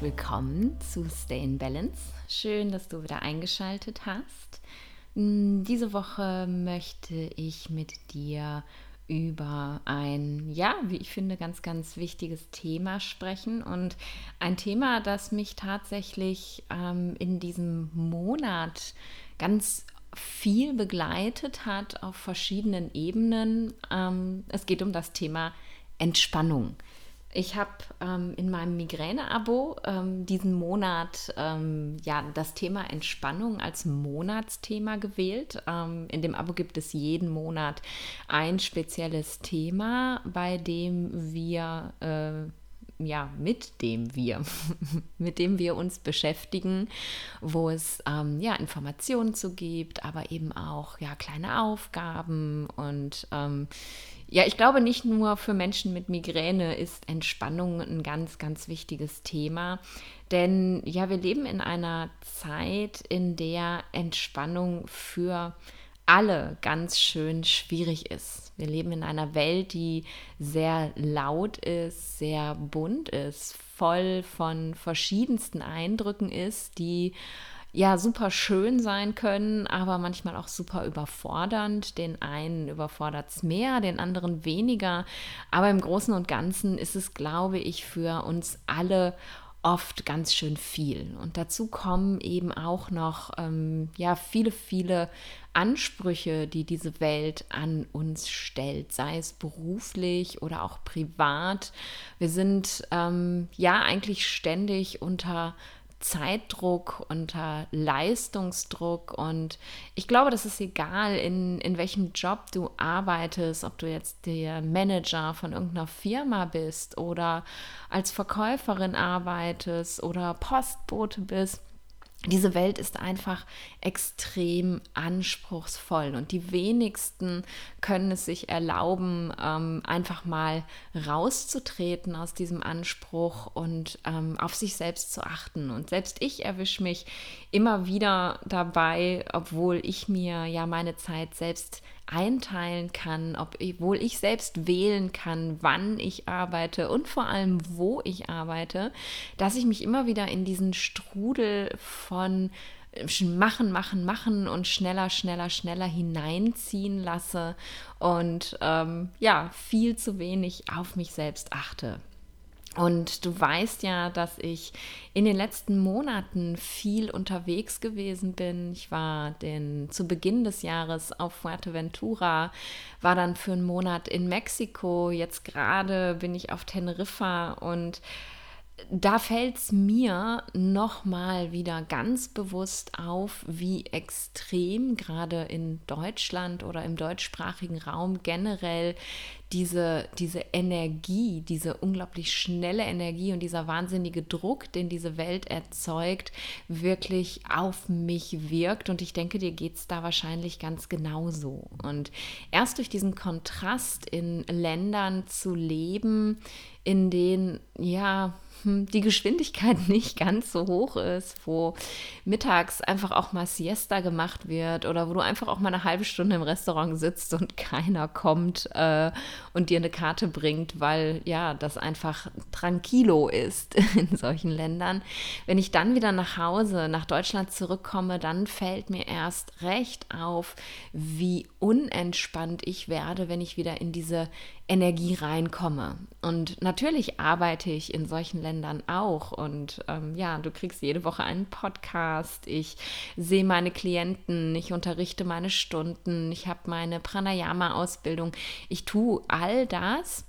willkommen zu Stay in Balance. Schön, dass du wieder eingeschaltet hast. Hm, diese Woche möchte ich mit dir über ein, ja, wie ich finde, ganz, ganz wichtiges Thema sprechen und ein Thema, das mich tatsächlich ähm, in diesem Monat ganz viel begleitet hat auf verschiedenen Ebenen. Ähm, es geht um das Thema Entspannung. Ich habe ähm, in meinem Migräne-Abo ähm, diesen Monat ähm, ja, das Thema Entspannung als Monatsthema gewählt. Ähm, in dem Abo gibt es jeden Monat ein spezielles Thema, bei dem wir äh, ja, mit dem wir, mit dem wir uns beschäftigen, wo es ähm, ja Informationen zu gibt, aber eben auch ja kleine Aufgaben und ähm, ja, ich glaube, nicht nur für Menschen mit Migräne ist Entspannung ein ganz, ganz wichtiges Thema. Denn ja, wir leben in einer Zeit, in der Entspannung für alle ganz schön schwierig ist. Wir leben in einer Welt, die sehr laut ist, sehr bunt ist, voll von verschiedensten Eindrücken ist, die ja super schön sein können, aber manchmal auch super überfordernd. Den einen überfordert es mehr, den anderen weniger. Aber im Großen und Ganzen ist es, glaube ich, für uns alle oft ganz schön viel. Und dazu kommen eben auch noch ähm, ja viele, viele Ansprüche, die diese Welt an uns stellt, sei es beruflich oder auch privat. Wir sind ähm, ja eigentlich ständig unter Zeitdruck, unter Leistungsdruck. Und ich glaube, das ist egal, in, in welchem Job du arbeitest, ob du jetzt der Manager von irgendeiner Firma bist oder als Verkäuferin arbeitest oder Postbote bist diese Welt ist einfach extrem anspruchsvoll und die wenigsten können es sich erlauben, ähm, einfach mal rauszutreten aus diesem Anspruch und ähm, auf sich selbst zu achten. Und selbst ich erwische mich immer wieder dabei, obwohl ich mir ja meine Zeit selbst einteilen kann, obwohl ich selbst wählen kann, wann ich arbeite und vor allem, wo ich arbeite, dass ich mich immer wieder in diesen Strudel von äh, machen, machen, machen und schneller, schneller, schneller hineinziehen lasse und ähm, ja, viel zu wenig auf mich selbst achte. Und du weißt ja, dass ich in den letzten Monaten viel unterwegs gewesen bin. Ich war den, zu Beginn des Jahres auf Fuerteventura, war dann für einen Monat in Mexiko. Jetzt gerade bin ich auf Teneriffa und da fällt es mir nochmal wieder ganz bewusst auf, wie extrem gerade in Deutschland oder im deutschsprachigen Raum generell diese, diese Energie, diese unglaublich schnelle Energie und dieser wahnsinnige Druck, den diese Welt erzeugt, wirklich auf mich wirkt. Und ich denke, dir geht es da wahrscheinlich ganz genauso. Und erst durch diesen Kontrast in Ländern zu leben, in denen, ja, die Geschwindigkeit nicht ganz so hoch ist, wo mittags einfach auch mal Siesta gemacht wird oder wo du einfach auch mal eine halbe Stunde im Restaurant sitzt und keiner kommt äh, und dir eine Karte bringt, weil ja, das einfach tranquilo ist in solchen Ländern. Wenn ich dann wieder nach Hause, nach Deutschland zurückkomme, dann fällt mir erst recht auf, wie unentspannt ich werde, wenn ich wieder in diese Energie reinkomme. Und natürlich arbeite ich in solchen Ländern auch. Und ähm, ja, du kriegst jede Woche einen Podcast. Ich sehe meine Klienten, ich unterrichte meine Stunden, ich habe meine Pranayama-Ausbildung. Ich tue all das.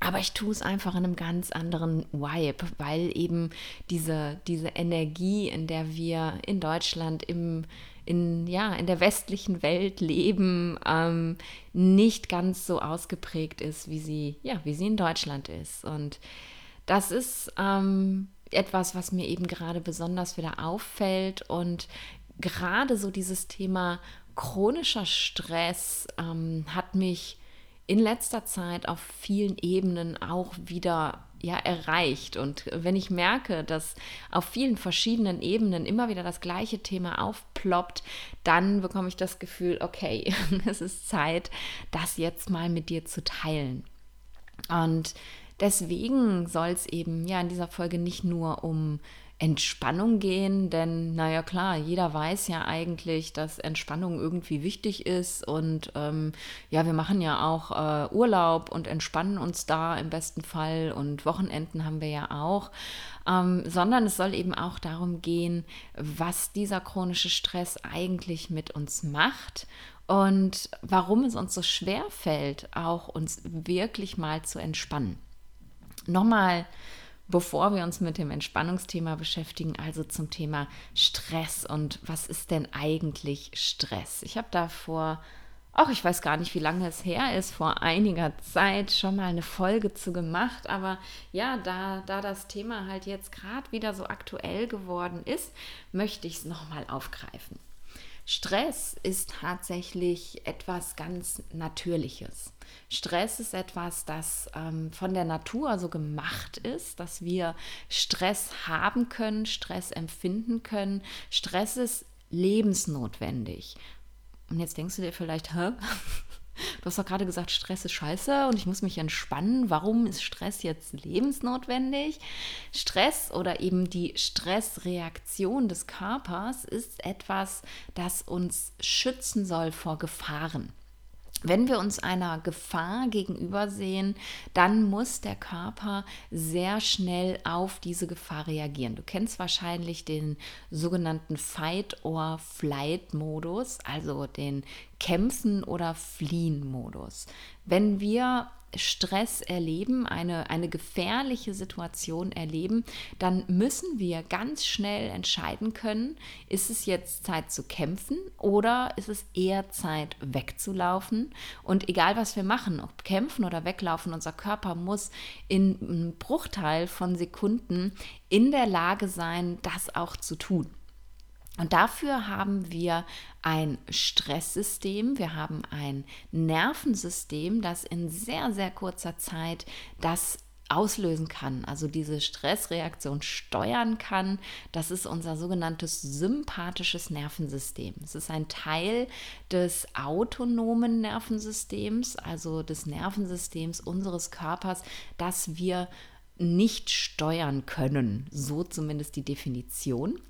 Aber ich tue es einfach in einem ganz anderen Vibe, weil eben diese, diese Energie, in der wir in Deutschland im in, ja, in der westlichen Welt leben, ähm, nicht ganz so ausgeprägt ist, wie sie, ja, wie sie in Deutschland ist. Und das ist ähm, etwas, was mir eben gerade besonders wieder auffällt. Und gerade so dieses Thema chronischer Stress ähm, hat mich in letzter Zeit auf vielen Ebenen auch wieder ja erreicht. Und wenn ich merke, dass auf vielen verschiedenen Ebenen immer wieder das gleiche Thema aufploppt, dann bekomme ich das Gefühl, okay, es ist Zeit, das jetzt mal mit dir zu teilen. Und deswegen soll es eben ja in dieser Folge nicht nur um Entspannung gehen, denn naja klar, jeder weiß ja eigentlich, dass Entspannung irgendwie wichtig ist und ähm, ja, wir machen ja auch äh, Urlaub und entspannen uns da im besten Fall und Wochenenden haben wir ja auch, ähm, sondern es soll eben auch darum gehen, was dieser chronische Stress eigentlich mit uns macht und warum es uns so schwer fällt, auch uns wirklich mal zu entspannen. Nochmal bevor wir uns mit dem Entspannungsthema beschäftigen, also zum Thema Stress und was ist denn eigentlich Stress? Ich habe da vor, auch ich weiß gar nicht, wie lange es her ist, vor einiger Zeit schon mal eine Folge zu gemacht, aber ja, da, da das Thema halt jetzt gerade wieder so aktuell geworden ist, möchte ich es nochmal aufgreifen. Stress ist tatsächlich etwas ganz Natürliches. Stress ist etwas, das ähm, von der Natur so gemacht ist, dass wir Stress haben können, Stress empfinden können. Stress ist lebensnotwendig. Und jetzt denkst du dir vielleicht, hä? Du hast doch gerade gesagt, Stress ist scheiße und ich muss mich entspannen. Warum ist Stress jetzt lebensnotwendig? Stress oder eben die Stressreaktion des Körpers ist etwas, das uns schützen soll vor Gefahren. Wenn wir uns einer Gefahr gegenüber sehen, dann muss der Körper sehr schnell auf diese Gefahr reagieren. Du kennst wahrscheinlich den sogenannten Fight-or-Flight-Modus, also den Kämpfen- oder Fliehen-Modus. Wenn wir Stress erleben, eine, eine gefährliche Situation erleben, dann müssen wir ganz schnell entscheiden können, ist es jetzt Zeit zu kämpfen oder ist es eher Zeit wegzulaufen? Und egal was wir machen, ob kämpfen oder weglaufen, unser Körper muss in einem Bruchteil von Sekunden in der Lage sein, das auch zu tun. Und dafür haben wir ein Stresssystem, wir haben ein Nervensystem, das in sehr, sehr kurzer Zeit das auslösen kann, also diese Stressreaktion steuern kann. Das ist unser sogenanntes sympathisches Nervensystem. Es ist ein Teil des autonomen Nervensystems, also des Nervensystems unseres Körpers, das wir nicht steuern können, so zumindest die Definition.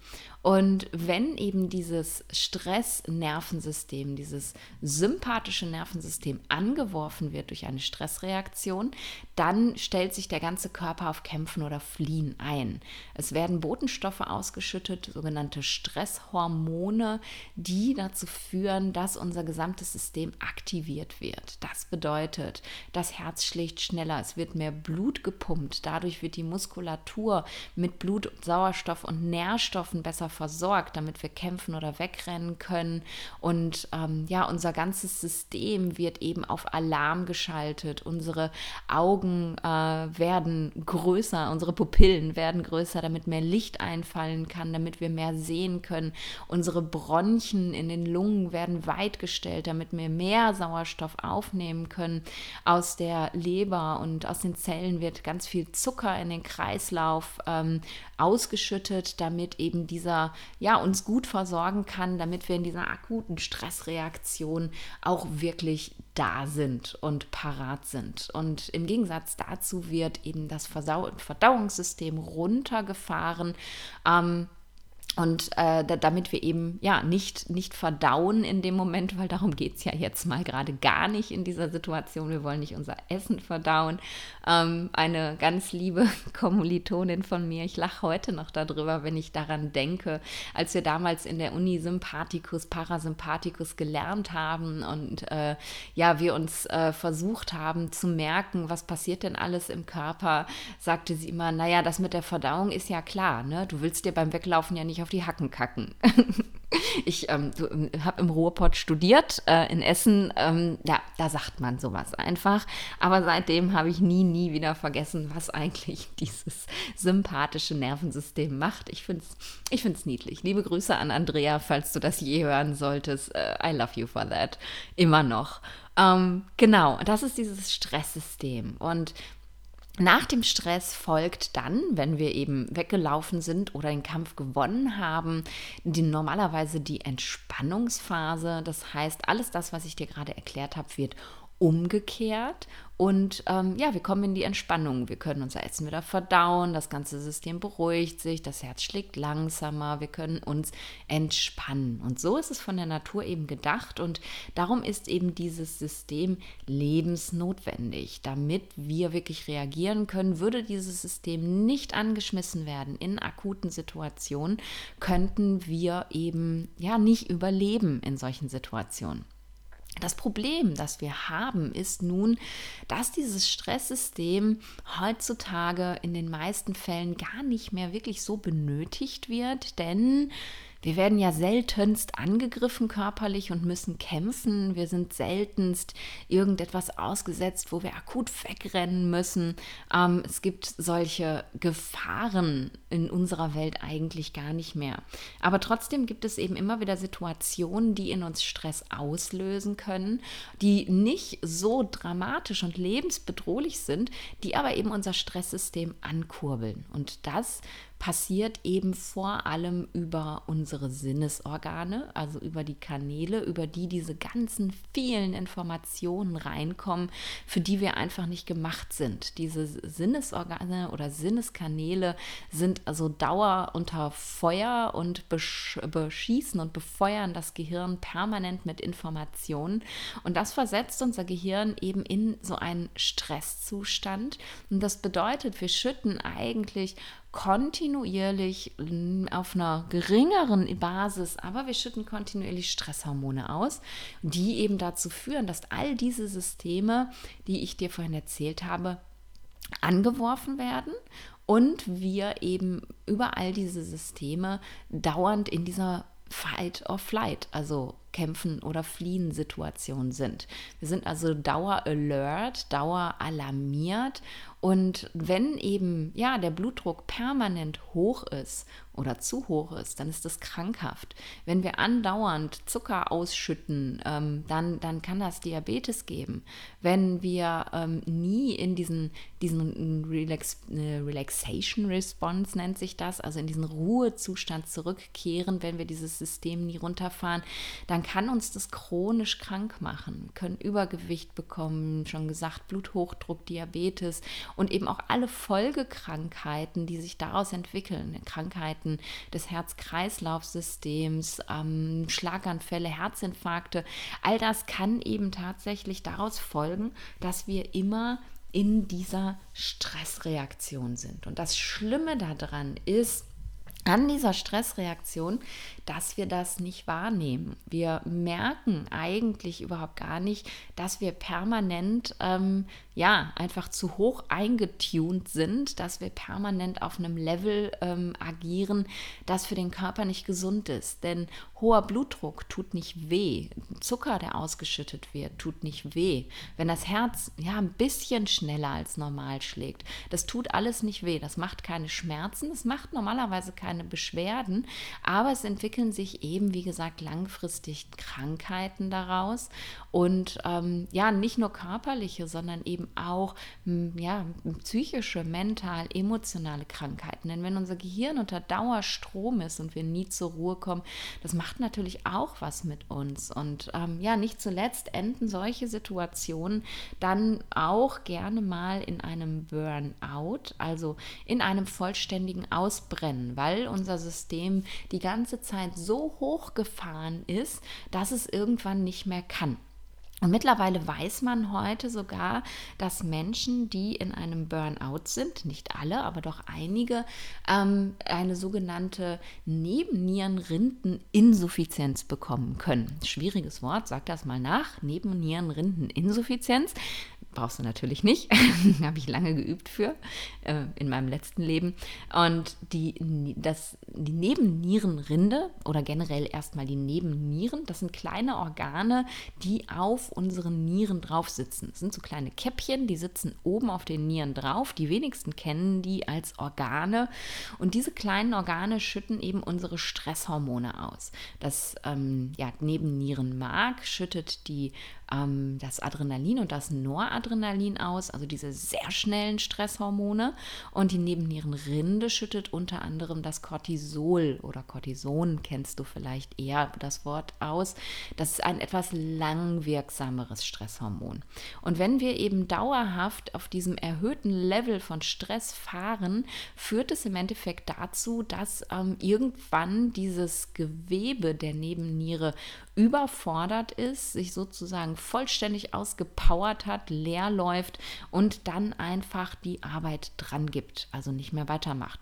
Und wenn eben dieses Stressnervensystem, dieses sympathische Nervensystem angeworfen wird durch eine Stressreaktion, dann stellt sich der ganze Körper auf Kämpfen oder Fliehen ein. Es werden Botenstoffe ausgeschüttet, sogenannte Stresshormone, die dazu führen, dass unser gesamtes System aktiviert wird. Das bedeutet, das Herz schlägt schneller, es wird mehr Blut gepumpt, dadurch wird die Muskulatur mit Blut, Sauerstoff und Nährstoffen besser versorgt, damit wir kämpfen oder wegrennen können. Und ähm, ja, unser ganzes System wird eben auf Alarm geschaltet. Unsere Augen äh, werden größer, unsere Pupillen werden größer, damit mehr Licht einfallen kann, damit wir mehr sehen können. Unsere Bronchien in den Lungen werden weit gestellt, damit wir mehr Sauerstoff aufnehmen können. Aus der Leber und aus den Zellen wird ganz viel Zucker in den Kreislauf ähm, ausgeschüttet, damit eben dieser ja uns gut versorgen kann, damit wir in dieser akuten Stressreaktion auch wirklich da sind und parat sind. Und im Gegensatz dazu wird eben das Verdauungssystem runtergefahren. Ähm, und äh, damit wir eben ja nicht, nicht verdauen in dem Moment, weil darum geht es ja jetzt mal gerade gar nicht in dieser Situation. Wir wollen nicht unser Essen verdauen. Ähm, eine ganz liebe Kommilitonin von mir, ich lache heute noch darüber, wenn ich daran denke, als wir damals in der Uni Sympathikus, Parasympathikus gelernt haben und äh, ja, wir uns äh, versucht haben zu merken, was passiert denn alles im Körper, sagte sie immer, naja, das mit der Verdauung ist ja klar, ne? Du willst dir beim Weglaufen ja nicht auf die Hacken kacken. ich ähm, habe im Ruhrpott studiert, äh, in Essen. Ähm, ja, da sagt man sowas einfach. Aber seitdem habe ich nie, nie wieder vergessen, was eigentlich dieses sympathische Nervensystem macht. Ich finde es ich find's niedlich. Liebe Grüße an Andrea, falls du das je hören solltest. Uh, I love you for that. Immer noch. Ähm, genau, das ist dieses Stresssystem. Und nach dem Stress folgt dann, wenn wir eben weggelaufen sind oder den Kampf gewonnen haben, die, normalerweise die Entspannungsphase. Das heißt, alles das, was ich dir gerade erklärt habe, wird umgekehrt und ähm, ja, wir kommen in die Entspannung. Wir können unser Essen wieder verdauen, das ganze System beruhigt sich, das Herz schlägt langsamer, wir können uns entspannen. Und so ist es von der Natur eben gedacht und darum ist eben dieses System lebensnotwendig. Damit wir wirklich reagieren können, würde dieses System nicht angeschmissen werden in akuten Situationen, könnten wir eben ja nicht überleben in solchen Situationen. Das Problem, das wir haben, ist nun, dass dieses Stresssystem heutzutage in den meisten Fällen gar nicht mehr wirklich so benötigt wird, denn wir werden ja seltenst angegriffen körperlich und müssen kämpfen. Wir sind seltenst irgendetwas ausgesetzt, wo wir akut wegrennen müssen. Ähm, es gibt solche Gefahren in unserer Welt eigentlich gar nicht mehr. Aber trotzdem gibt es eben immer wieder Situationen, die in uns Stress auslösen können, die nicht so dramatisch und lebensbedrohlich sind, die aber eben unser Stresssystem ankurbeln. Und das passiert eben vor allem über unsere Sinnesorgane, also über die Kanäle, über die diese ganzen vielen Informationen reinkommen, für die wir einfach nicht gemacht sind. Diese Sinnesorgane oder Sinneskanäle sind also Dauer unter Feuer und beschießen und befeuern das Gehirn permanent mit Informationen. Und das versetzt unser Gehirn eben in so einen Stresszustand. Und das bedeutet, wir schütten eigentlich kontinuierlich auf einer geringeren Basis, aber wir schütten kontinuierlich Stresshormone aus, die eben dazu führen, dass all diese Systeme, die ich dir vorhin erzählt habe, angeworfen werden und wir eben über all diese Systeme dauernd in dieser Fight or Flight, also Kämpfen oder Fliehen Situation sind. Wir sind also dauer alert, dauer alarmiert und wenn eben ja der Blutdruck permanent hoch ist oder zu hoch ist, dann ist das krankhaft. Wenn wir andauernd Zucker ausschütten, ähm, dann, dann kann das Diabetes geben. Wenn wir ähm, nie in diesen, diesen Relax, äh, Relaxation Response nennt sich das, also in diesen Ruhezustand zurückkehren, wenn wir dieses System nie runterfahren, dann kann uns das chronisch krank machen. Können Übergewicht bekommen, schon gesagt, Bluthochdruck, Diabetes und eben auch alle Folgekrankheiten, die sich daraus entwickeln. Krankheiten des Herz-Kreislauf-Systems, ähm, Schlaganfälle, Herzinfarkte. All das kann eben tatsächlich daraus folgen, dass wir immer in dieser Stressreaktion sind. Und das Schlimme daran ist, an dieser Stressreaktion, dass wir das nicht wahrnehmen. Wir merken eigentlich überhaupt gar nicht, dass wir permanent ähm, ja einfach zu hoch eingetunt sind, dass wir permanent auf einem Level ähm, agieren, das für den Körper nicht gesund ist. Denn hoher Blutdruck tut nicht weh, Zucker, der ausgeschüttet wird, tut nicht weh. Wenn das Herz ja ein bisschen schneller als normal schlägt, das tut alles nicht weh. Das macht keine Schmerzen, das macht normalerweise keine Beschwerden, aber es entwickelt entwickeln sich eben, wie gesagt, langfristig Krankheiten daraus. Und ähm, ja, nicht nur körperliche, sondern eben auch ja, psychische, mental, emotionale Krankheiten. Denn wenn unser Gehirn unter Dauerstrom ist und wir nie zur Ruhe kommen, das macht natürlich auch was mit uns. Und ähm, ja, nicht zuletzt enden solche Situationen dann auch gerne mal in einem Burnout, also in einem vollständigen Ausbrennen, weil unser System die ganze Zeit Bewusstsein so hochgefahren ist, dass es irgendwann nicht mehr kann. Und mittlerweile weiß man heute sogar, dass Menschen, die in einem Burnout sind, nicht alle, aber doch einige, ähm, eine sogenannte Nebennierenrindeninsuffizienz bekommen können. Schwieriges Wort, sag das mal nach. Nebennierenrindeninsuffizienz brauchst du natürlich nicht. Habe ich lange geübt für äh, in meinem letzten Leben. Und die, das, die Nebennierenrinde oder generell erstmal die Nebennieren, das sind kleine Organe, die auf unseren Nieren drauf sitzen. Das sind so kleine Käppchen, die sitzen oben auf den Nieren drauf. Die wenigsten kennen die als Organe. Und diese kleinen Organe schütten eben unsere Stresshormone aus. Das ähm, ja, Nebennierenmark schüttet die, ähm, das Adrenalin und das Noradrenalin Noradrenalin aus, also diese sehr schnellen Stresshormone. Und die Nebennierenrinde schüttet unter anderem das Cortisol oder Cortison, kennst du vielleicht eher das Wort aus. Das ist ein etwas langwirksameres Stresshormon. Und wenn wir eben dauerhaft auf diesem erhöhten Level von Stress fahren, führt es im Endeffekt dazu, dass ähm, irgendwann dieses Gewebe der Nebenniere überfordert ist, sich sozusagen vollständig ausgepowert hat, leer läuft und dann einfach die Arbeit dran gibt, also nicht mehr weitermacht.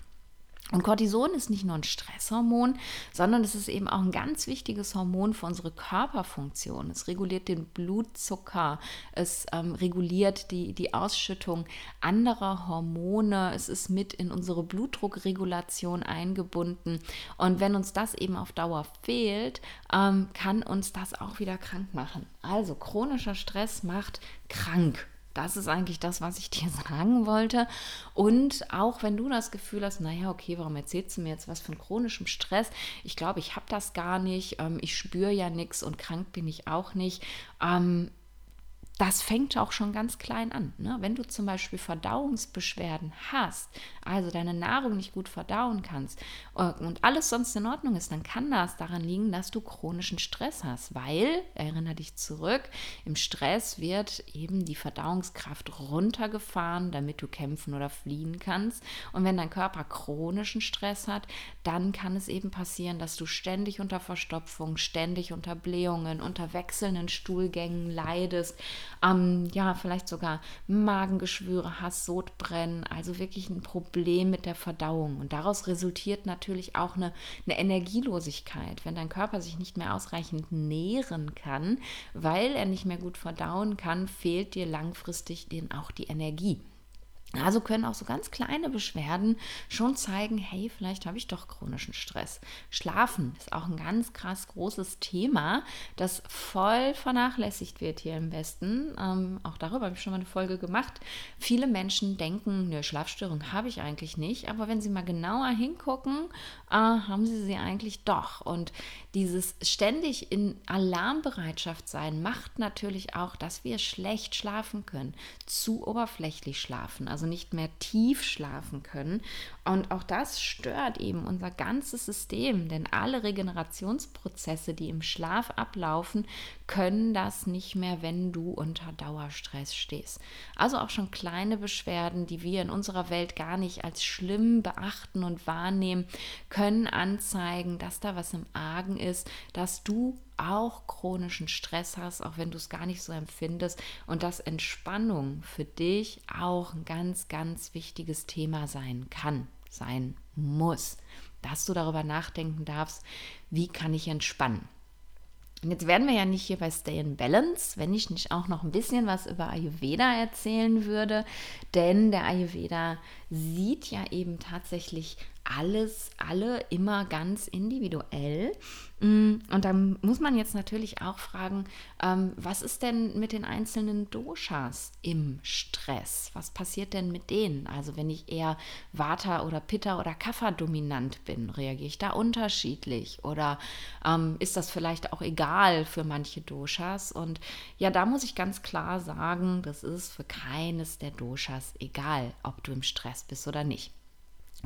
Und Cortison ist nicht nur ein Stresshormon, sondern es ist eben auch ein ganz wichtiges Hormon für unsere Körperfunktion. Es reguliert den Blutzucker, es ähm, reguliert die, die Ausschüttung anderer Hormone, es ist mit in unsere Blutdruckregulation eingebunden. Und wenn uns das eben auf Dauer fehlt, ähm, kann uns das auch wieder krank machen. Also chronischer Stress macht krank. Das ist eigentlich das, was ich dir sagen wollte. Und auch wenn du das Gefühl hast, naja, okay, warum erzählst du mir jetzt was von chronischem Stress? Ich glaube, ich habe das gar nicht. Ähm, ich spüre ja nichts und krank bin ich auch nicht. Das fängt auch schon ganz klein an. Ne? Wenn du zum Beispiel Verdauungsbeschwerden hast, also deine Nahrung nicht gut verdauen kannst äh, und alles sonst in Ordnung ist, dann kann das daran liegen, dass du chronischen Stress hast, weil, erinnere dich zurück, im Stress wird eben die Verdauungskraft runtergefahren, damit du kämpfen oder fliehen kannst. Und wenn dein Körper chronischen Stress hat, dann kann es eben passieren, dass du ständig unter Verstopfung, ständig unter Blähungen, unter wechselnden Stuhlgängen leidest ähm, ja, vielleicht sogar Magengeschwüre hast, Sodbrennen, also wirklich ein Problem mit der Verdauung. Und daraus resultiert natürlich auch eine, eine Energielosigkeit, wenn dein Körper sich nicht mehr ausreichend nähren kann, weil er nicht mehr gut verdauen kann, fehlt dir langfristig auch die Energie. Also können auch so ganz kleine Beschwerden schon zeigen, hey, vielleicht habe ich doch chronischen Stress. Schlafen ist auch ein ganz krass großes Thema, das voll vernachlässigt wird hier im Westen. Ähm, auch darüber habe ich schon mal eine Folge gemacht. Viele Menschen denken, eine Schlafstörung habe ich eigentlich nicht, aber wenn sie mal genauer hingucken, äh, haben sie sie eigentlich doch. Und dieses ständig in Alarmbereitschaft sein macht natürlich auch, dass wir schlecht schlafen können, zu oberflächlich schlafen. Also nicht mehr tief schlafen können. Und auch das stört eben unser ganzes System, denn alle Regenerationsprozesse, die im Schlaf ablaufen, können das nicht mehr, wenn du unter Dauerstress stehst. Also auch schon kleine Beschwerden, die wir in unserer Welt gar nicht als schlimm beachten und wahrnehmen, können anzeigen, dass da was im Argen ist, dass du auch chronischen Stress hast, auch wenn du es gar nicht so empfindest und dass Entspannung für dich auch ein ganz, ganz wichtiges Thema sein kann, sein muss, dass du darüber nachdenken darfst, wie kann ich entspannen. Und jetzt werden wir ja nicht hier bei Stay in Balance, wenn ich nicht auch noch ein bisschen was über Ayurveda erzählen würde, denn der Ayurveda sieht ja eben tatsächlich alles, alle immer ganz individuell. Mm, und dann muss man jetzt natürlich auch fragen, ähm, was ist denn mit den einzelnen Doshas im Stress? Was passiert denn mit denen? Also wenn ich eher Vata oder Pitta oder Kapha dominant bin, reagiere ich da unterschiedlich? Oder ähm, ist das vielleicht auch egal für manche Doshas? Und ja, da muss ich ganz klar sagen, das ist für keines der Doshas egal, ob du im Stress bist oder nicht.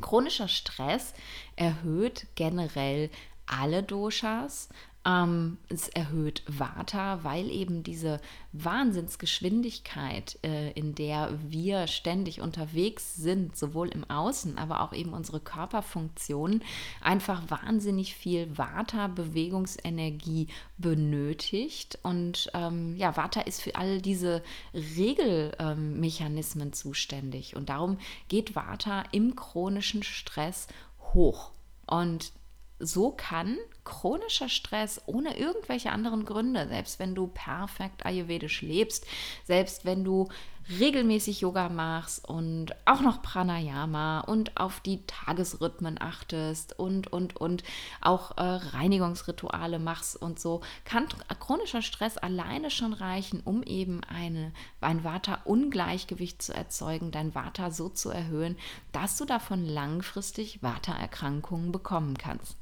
Chronischer Stress erhöht generell alle Doshas, ähm, es erhöht Vata, weil eben diese Wahnsinnsgeschwindigkeit, äh, in der wir ständig unterwegs sind, sowohl im Außen, aber auch eben unsere Körperfunktionen, einfach wahnsinnig viel Vata-Bewegungsenergie benötigt. Und ähm, ja, Vata ist für all diese Regelmechanismen ähm, zuständig. Und darum geht Vata im chronischen Stress hoch. Und so kann chronischer Stress ohne irgendwelche anderen Gründe, selbst wenn du perfekt ayurvedisch lebst, selbst wenn du regelmäßig Yoga machst und auch noch Pranayama und auf die Tagesrhythmen achtest und, und, und auch äh, Reinigungsrituale machst und so, kann chronischer Stress alleine schon reichen, um eben eine, ein Vata-Ungleichgewicht zu erzeugen, dein Vata so zu erhöhen, dass du davon langfristig Vata-Erkrankungen bekommen kannst.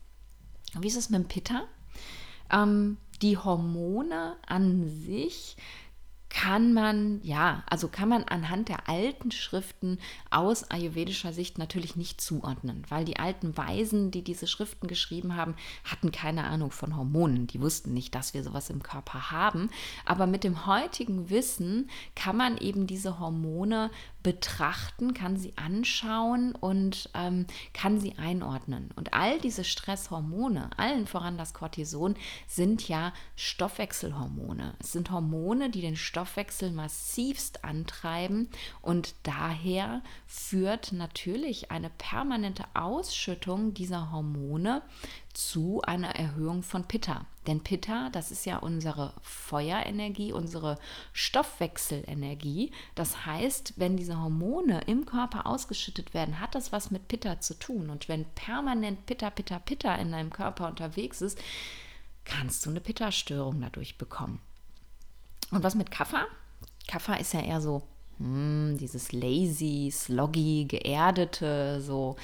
Wie ist es mit dem Pitta? Ähm, die Hormone an sich kann man, ja, also kann man anhand der alten Schriften aus ayurvedischer Sicht natürlich nicht zuordnen, weil die alten Weisen, die diese Schriften geschrieben haben, hatten keine Ahnung von Hormonen. Die wussten nicht, dass wir sowas im Körper haben. Aber mit dem heutigen Wissen kann man eben diese Hormone betrachten, kann sie anschauen und ähm, kann sie einordnen. Und all diese Stresshormone, allen voran das Cortison, sind ja Stoffwechselhormone. Es sind Hormone, die den Stoffwechsel massivst antreiben und daher führt natürlich eine permanente Ausschüttung dieser Hormone zu einer Erhöhung von Pitta. Denn Pitta, das ist ja unsere Feuerenergie, unsere Stoffwechselenergie. Das heißt, wenn diese Hormone im Körper ausgeschüttet werden, hat das was mit Pitta zu tun. Und wenn permanent Pitta, Pitta, Pitta in deinem Körper unterwegs ist, kannst du eine Pitta-Störung dadurch bekommen. Und was mit Kaffer? Kaffer ist ja eher so hm, dieses lazy, sloggy, geerdete, so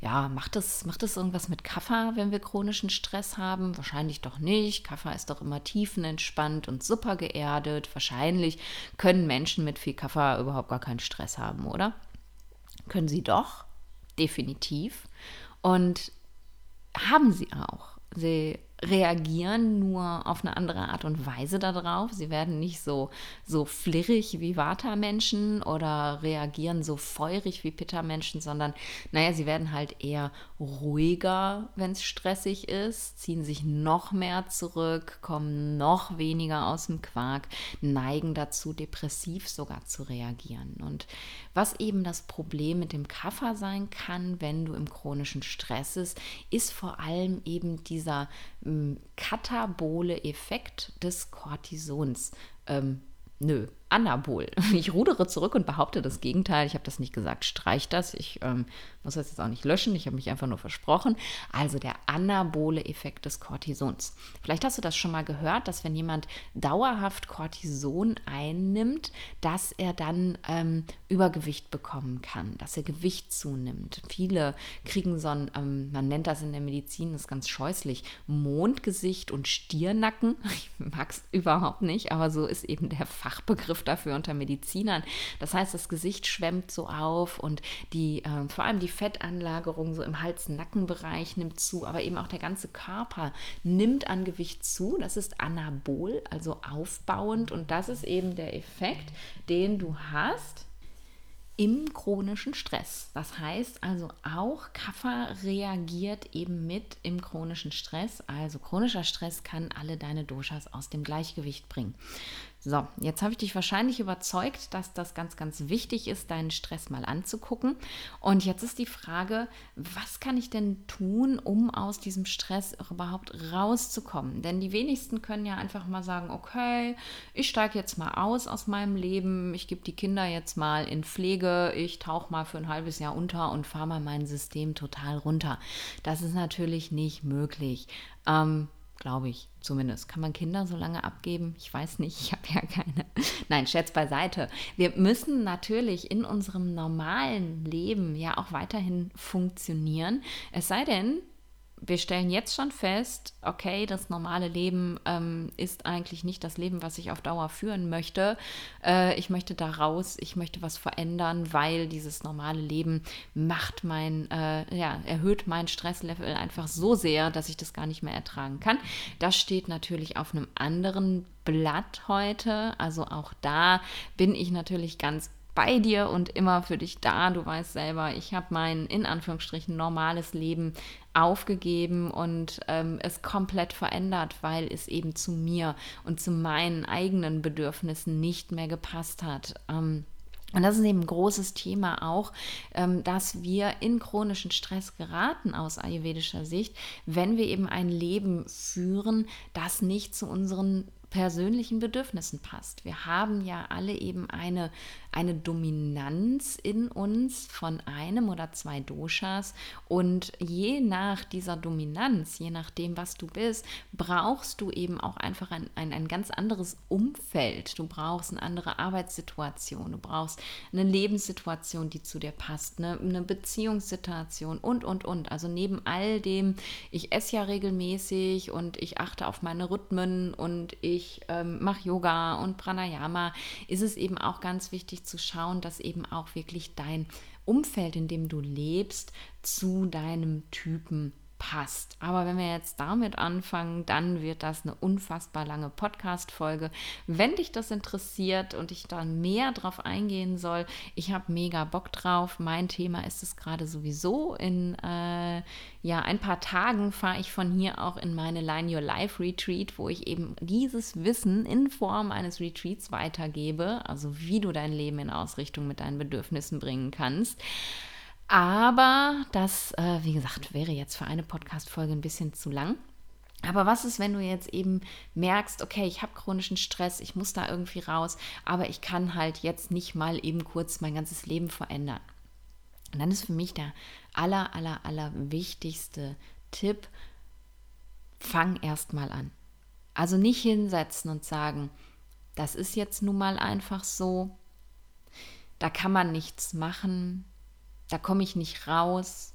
ja, macht das, macht das irgendwas mit Kaffer, wenn wir chronischen Stress haben? Wahrscheinlich doch nicht. Kaffer ist doch immer tiefenentspannt und super geerdet. Wahrscheinlich können Menschen mit viel Kaffer überhaupt gar keinen Stress haben, oder? Können sie doch, definitiv. Und haben sie auch. Sie reagieren nur auf eine andere Art und Weise darauf. Sie werden nicht so, so flirrig wie Vata-Menschen oder reagieren so feurig wie Pitta-Menschen, sondern naja, sie werden halt eher ruhiger, wenn es stressig ist, ziehen sich noch mehr zurück, kommen noch weniger aus dem Quark, neigen dazu, depressiv sogar zu reagieren. Und was eben das Problem mit dem Kaffer sein kann, wenn du im chronischen Stress ist, ist vor allem eben dieser katabole Effekt des Cortisons. Ähm, nö, Anabol. Ich rudere zurück und behaupte das Gegenteil. Ich habe das nicht gesagt, streich das. Ich ähm, muss das jetzt auch nicht löschen. Ich habe mich einfach nur versprochen. Also der anabole Effekt des Cortisons. Vielleicht hast du das schon mal gehört, dass wenn jemand dauerhaft Cortison einnimmt, dass er dann ähm, Übergewicht bekommen kann, dass er Gewicht zunimmt. Viele kriegen so ein, ähm, man nennt das in der Medizin, das ist ganz scheußlich, Mondgesicht und Stirnacken. Ich mag es überhaupt nicht, aber so ist eben der Fachbegriff Begriff dafür unter Medizinern. Das heißt, das Gesicht schwemmt so auf und die, äh, vor allem die Fettanlagerung so im Hals-Nackenbereich nimmt zu, aber eben auch der ganze Körper nimmt an Gewicht zu. Das ist anabol, also aufbauend und das ist eben der Effekt, den du hast im chronischen Stress. Das heißt also auch Kaffer reagiert eben mit im chronischen Stress. Also chronischer Stress kann alle deine Doshas aus dem Gleichgewicht bringen. So, jetzt habe ich dich wahrscheinlich überzeugt, dass das ganz, ganz wichtig ist, deinen Stress mal anzugucken. Und jetzt ist die Frage, was kann ich denn tun, um aus diesem Stress überhaupt rauszukommen? Denn die wenigsten können ja einfach mal sagen, okay, ich steige jetzt mal aus aus meinem Leben, ich gebe die Kinder jetzt mal in Pflege, ich tauche mal für ein halbes Jahr unter und fahre mal mein System total runter. Das ist natürlich nicht möglich. Ähm, Glaube ich zumindest. Kann man Kinder so lange abgeben? Ich weiß nicht, ich habe ja keine. Nein, Scherz beiseite. Wir müssen natürlich in unserem normalen Leben ja auch weiterhin funktionieren. Es sei denn, wir stellen jetzt schon fest, okay, das normale Leben ähm, ist eigentlich nicht das Leben, was ich auf Dauer führen möchte. Äh, ich möchte da raus, ich möchte was verändern, weil dieses normale Leben macht mein, äh, ja, erhöht mein Stresslevel einfach so sehr, dass ich das gar nicht mehr ertragen kann. Das steht natürlich auf einem anderen Blatt heute. Also auch da bin ich natürlich ganz bei dir und immer für dich da. Du weißt selber, ich habe mein in Anführungsstrichen normales Leben aufgegeben und ähm, es komplett verändert, weil es eben zu mir und zu meinen eigenen Bedürfnissen nicht mehr gepasst hat. Ähm, und das ist eben ein großes Thema auch, ähm, dass wir in chronischen Stress geraten aus ayurvedischer Sicht, wenn wir eben ein Leben führen, das nicht zu unseren persönlichen Bedürfnissen passt. Wir haben ja alle eben eine, eine Dominanz in uns von einem oder zwei Doshas und je nach dieser Dominanz, je nachdem, was du bist, brauchst du eben auch einfach ein, ein, ein ganz anderes Umfeld. Du brauchst eine andere Arbeitssituation, du brauchst eine Lebenssituation, die zu dir passt, eine, eine Beziehungssituation und, und, und. Also neben all dem, ich esse ja regelmäßig und ich achte auf meine Rhythmen und ich ich ähm, mache Yoga und Pranayama, ist es eben auch ganz wichtig zu schauen, dass eben auch wirklich dein Umfeld, in dem du lebst, zu deinem Typen passt. Aber wenn wir jetzt damit anfangen, dann wird das eine unfassbar lange Podcast-Folge. Wenn dich das interessiert und ich da mehr drauf eingehen soll, ich habe mega Bock drauf. Mein Thema ist es gerade sowieso. In äh, ja, ein paar Tagen fahre ich von hier auch in meine Line Your Life Retreat, wo ich eben dieses Wissen in Form eines Retreats weitergebe, also wie du dein Leben in Ausrichtung mit deinen Bedürfnissen bringen kannst. Aber das, äh, wie gesagt, wäre jetzt für eine Podcast-Folge ein bisschen zu lang. Aber was ist, wenn du jetzt eben merkst, okay, ich habe chronischen Stress, ich muss da irgendwie raus, aber ich kann halt jetzt nicht mal eben kurz mein ganzes Leben verändern? Und dann ist für mich der aller, aller, aller wichtigste Tipp, fang erst mal an. Also nicht hinsetzen und sagen, das ist jetzt nun mal einfach so, da kann man nichts machen, da komme ich nicht raus.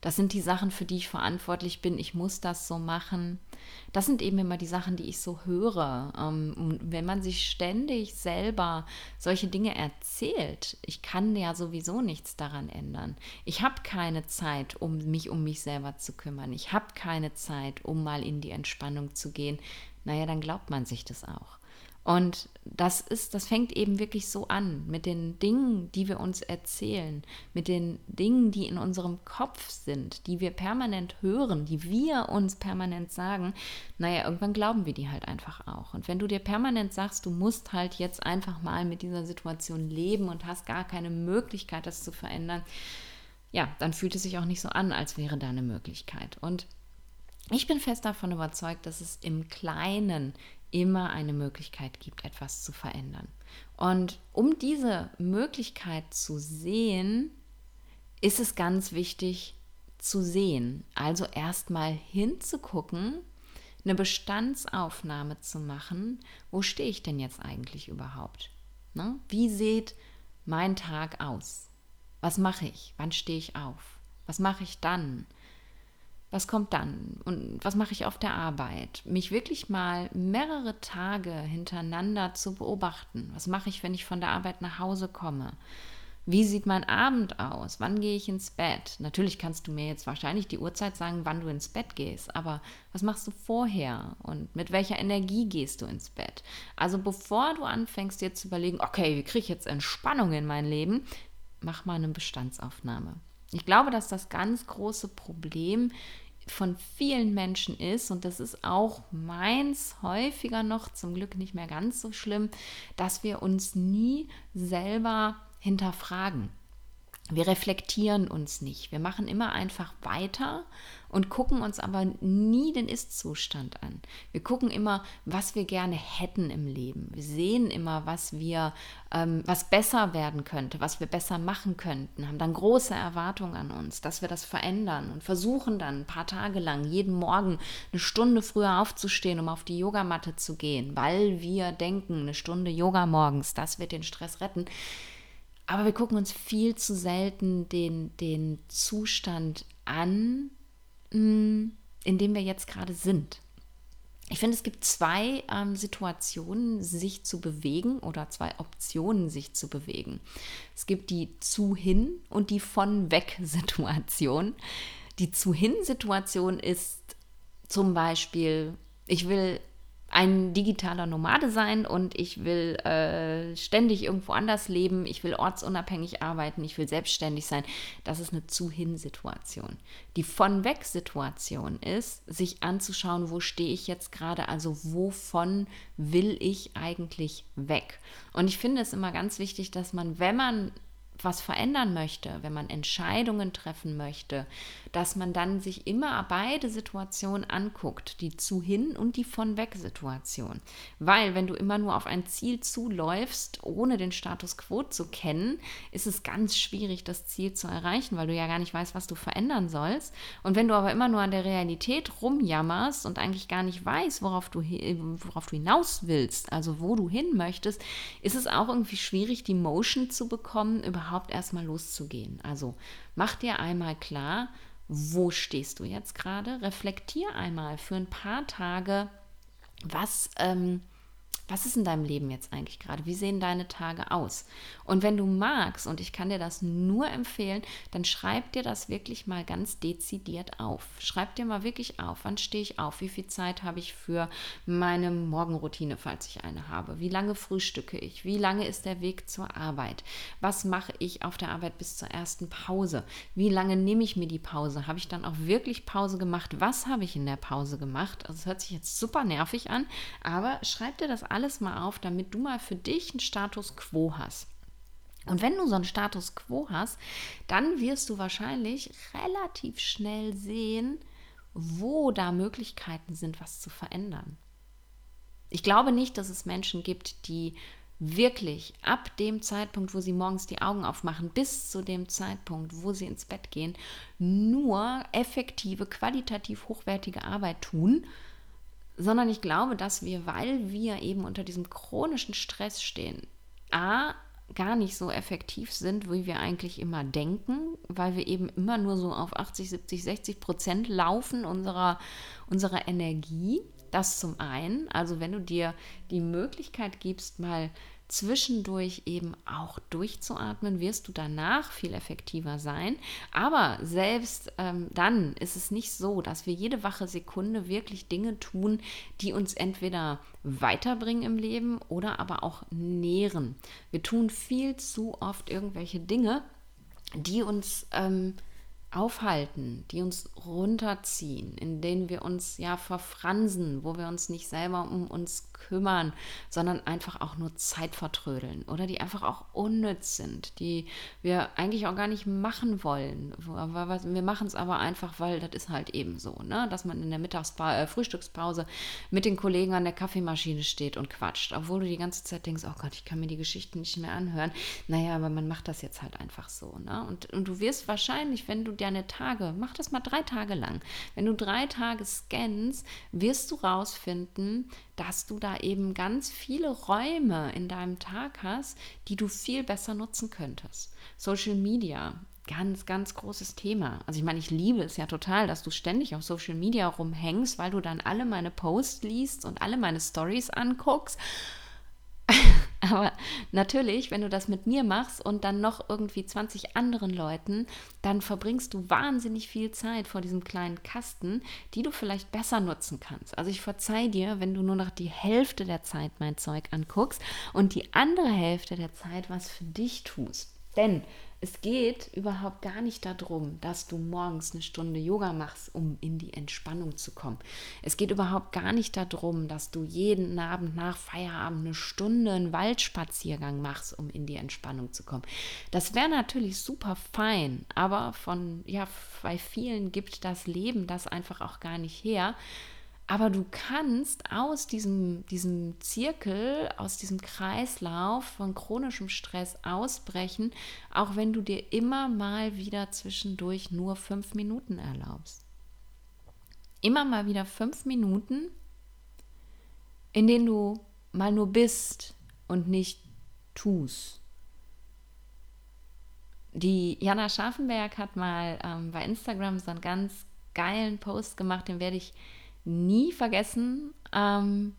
Das sind die Sachen, für die ich verantwortlich bin. Ich muss das so machen. Das sind eben immer die Sachen, die ich so höre. Ähm, und wenn man sich ständig selber solche Dinge erzählt, ich kann ja sowieso nichts daran ändern. Ich habe keine Zeit, um mich um mich selber zu kümmern. Ich habe keine Zeit, um mal in die Entspannung zu gehen. Naja, dann glaubt man sich das auch. Und das ist, das fängt eben wirklich so an mit den Dingen, die wir uns erzählen, mit den Dingen, die in unserem Kopf sind, die wir permanent hören, die wir uns permanent sagen. Naja, irgendwann glauben wir die halt einfach auch. Und wenn du dir permanent sagst, du musst halt jetzt einfach mal mit dieser Situation leben und hast gar keine Möglichkeit, das zu verändern, ja, dann fühlt es sich auch nicht so an, als wäre da eine Möglichkeit. Und ich bin fest davon überzeugt, dass es im Kleinen immer eine Möglichkeit gibt, etwas zu verändern. Und um diese Möglichkeit zu sehen, ist es ganz wichtig zu sehen. Also erstmal hinzugucken, eine Bestandsaufnahme zu machen. Wo stehe ich denn jetzt eigentlich überhaupt? Ne? Wie sieht mein Tag aus? Was mache ich? Wann stehe ich auf? Was mache ich dann? Was kommt dann und was mache ich auf der Arbeit? Mich wirklich mal mehrere Tage hintereinander zu beobachten. Was mache ich, wenn ich von der Arbeit nach Hause komme? Wie sieht mein Abend aus? Wann gehe ich ins Bett? Natürlich kannst du mir jetzt wahrscheinlich die Uhrzeit sagen, wann du ins Bett gehst, aber was machst du vorher und mit welcher Energie gehst du ins Bett? Also bevor du anfängst dir zu überlegen, okay, wie kriege ich jetzt Entspannung in mein Leben, mach mal eine Bestandsaufnahme. Ich glaube, dass das ganz große Problem von vielen Menschen ist, und das ist auch meins häufiger noch, zum Glück nicht mehr ganz so schlimm, dass wir uns nie selber hinterfragen. Wir reflektieren uns nicht. Wir machen immer einfach weiter und gucken uns aber nie den Ist-Zustand an. Wir gucken immer, was wir gerne hätten im Leben. Wir sehen immer, was wir, ähm, was besser werden könnte, was wir besser machen könnten, haben dann große Erwartungen an uns, dass wir das verändern und versuchen dann ein paar Tage lang jeden Morgen eine Stunde früher aufzustehen, um auf die Yogamatte zu gehen, weil wir denken, eine Stunde Yoga morgens, das wird den Stress retten. Aber wir gucken uns viel zu selten den, den Zustand an, mm, in dem wir jetzt gerade sind. Ich finde, es gibt zwei ähm, Situationen, sich zu bewegen oder zwei Optionen, sich zu bewegen. Es gibt die zu hin und die von weg Situation. Die zu hin Situation ist zum Beispiel, ich will ein digitaler Nomade sein und ich will äh, ständig irgendwo anders leben, ich will ortsunabhängig arbeiten, ich will selbstständig sein. Das ist eine Zu-Hin-Situation. Die Von-Weg-Situation ist, sich anzuschauen, wo stehe ich jetzt gerade, also wovon will ich eigentlich weg. Und ich finde es immer ganz wichtig, dass man, wenn man was verändern möchte, wenn man Entscheidungen treffen möchte, dass man dann sich immer beide Situationen anguckt, die zu hin und die von weg Situation. Weil wenn du immer nur auf ein Ziel zuläufst, ohne den Status quo zu kennen, ist es ganz schwierig, das Ziel zu erreichen, weil du ja gar nicht weißt, was du verändern sollst. Und wenn du aber immer nur an der Realität rumjammerst und eigentlich gar nicht weißt, worauf du, worauf du hinaus willst, also wo du hin möchtest, ist es auch irgendwie schwierig, die Motion zu bekommen, überhaupt erstmal loszugehen. Also mach dir einmal klar, wo stehst du jetzt gerade? Reflektier einmal für ein paar Tage, was, ähm, was ist in deinem Leben jetzt eigentlich gerade? Wie sehen deine Tage aus? Und wenn du magst, und ich kann dir das nur empfehlen, dann schreib dir das wirklich mal ganz dezidiert auf. Schreib dir mal wirklich auf, wann stehe ich auf? Wie viel Zeit habe ich für meine Morgenroutine, falls ich eine habe? Wie lange frühstücke ich? Wie lange ist der Weg zur Arbeit? Was mache ich auf der Arbeit bis zur ersten Pause? Wie lange nehme ich mir die Pause? Habe ich dann auch wirklich Pause gemacht? Was habe ich in der Pause gemacht? Also es hört sich jetzt super nervig an, aber schreib dir das alles alles mal auf, damit du mal für dich einen Status quo hast. Und wenn du so einen Status quo hast, dann wirst du wahrscheinlich relativ schnell sehen, wo da Möglichkeiten sind, was zu verändern. Ich glaube nicht, dass es Menschen gibt, die wirklich ab dem Zeitpunkt, wo sie morgens die Augen aufmachen, bis zu dem Zeitpunkt, wo sie ins Bett gehen, nur effektive, qualitativ hochwertige Arbeit tun, sondern ich glaube, dass wir, weil wir eben unter diesem chronischen Stress stehen, a, gar nicht so effektiv sind, wie wir eigentlich immer denken, weil wir eben immer nur so auf 80, 70, 60 Prozent laufen unserer, unserer Energie. Das zum einen. Also wenn du dir die Möglichkeit gibst, mal zwischendurch eben auch durchzuatmen, wirst du danach viel effektiver sein. Aber selbst ähm, dann ist es nicht so, dass wir jede wache Sekunde wirklich Dinge tun, die uns entweder weiterbringen im Leben oder aber auch nähren. Wir tun viel zu oft irgendwelche Dinge, die uns ähm, aufhalten, die uns runterziehen, in denen wir uns ja verfransen, wo wir uns nicht selber um uns kümmern, sondern einfach auch nur Zeit vertrödeln oder die einfach auch unnütz sind, die wir eigentlich auch gar nicht machen wollen. Wir machen es aber einfach, weil das ist halt eben so, ne? dass man in der Mittagspa äh, Frühstückspause mit den Kollegen an der Kaffeemaschine steht und quatscht, obwohl du die ganze Zeit denkst, oh Gott, ich kann mir die Geschichten nicht mehr anhören. Naja, aber man macht das jetzt halt einfach so. Ne? Und, und du wirst wahrscheinlich, wenn du deine Tage, mach das mal drei Tage lang, wenn du drei Tage scannst, wirst du rausfinden, dass du da eben ganz viele Räume in deinem Tag hast, die du viel besser nutzen könntest. Social Media, ganz, ganz großes Thema. Also ich meine, ich liebe es ja total, dass du ständig auf Social Media rumhängst, weil du dann alle meine Posts liest und alle meine Stories anguckst aber natürlich, wenn du das mit mir machst und dann noch irgendwie 20 anderen Leuten, dann verbringst du wahnsinnig viel Zeit vor diesem kleinen Kasten, die du vielleicht besser nutzen kannst. Also ich verzeih dir, wenn du nur noch die Hälfte der Zeit mein Zeug anguckst und die andere Hälfte der Zeit was für dich tust. Denn es geht überhaupt gar nicht darum, dass du morgens eine Stunde Yoga machst, um in die Entspannung zu kommen. Es geht überhaupt gar nicht darum, dass du jeden Abend nach Feierabend eine Stunde einen Waldspaziergang machst, um in die Entspannung zu kommen. Das wäre natürlich super fein, aber von ja, bei vielen gibt das Leben das einfach auch gar nicht her. Aber du kannst aus diesem, diesem Zirkel, aus diesem Kreislauf von chronischem Stress ausbrechen, auch wenn du dir immer mal wieder zwischendurch nur fünf Minuten erlaubst. Immer mal wieder fünf Minuten, in denen du mal nur bist und nicht tust. Die Jana Scharfenberg hat mal ähm, bei Instagram so einen ganz geilen Post gemacht, den werde ich nie vergessen. Ähm,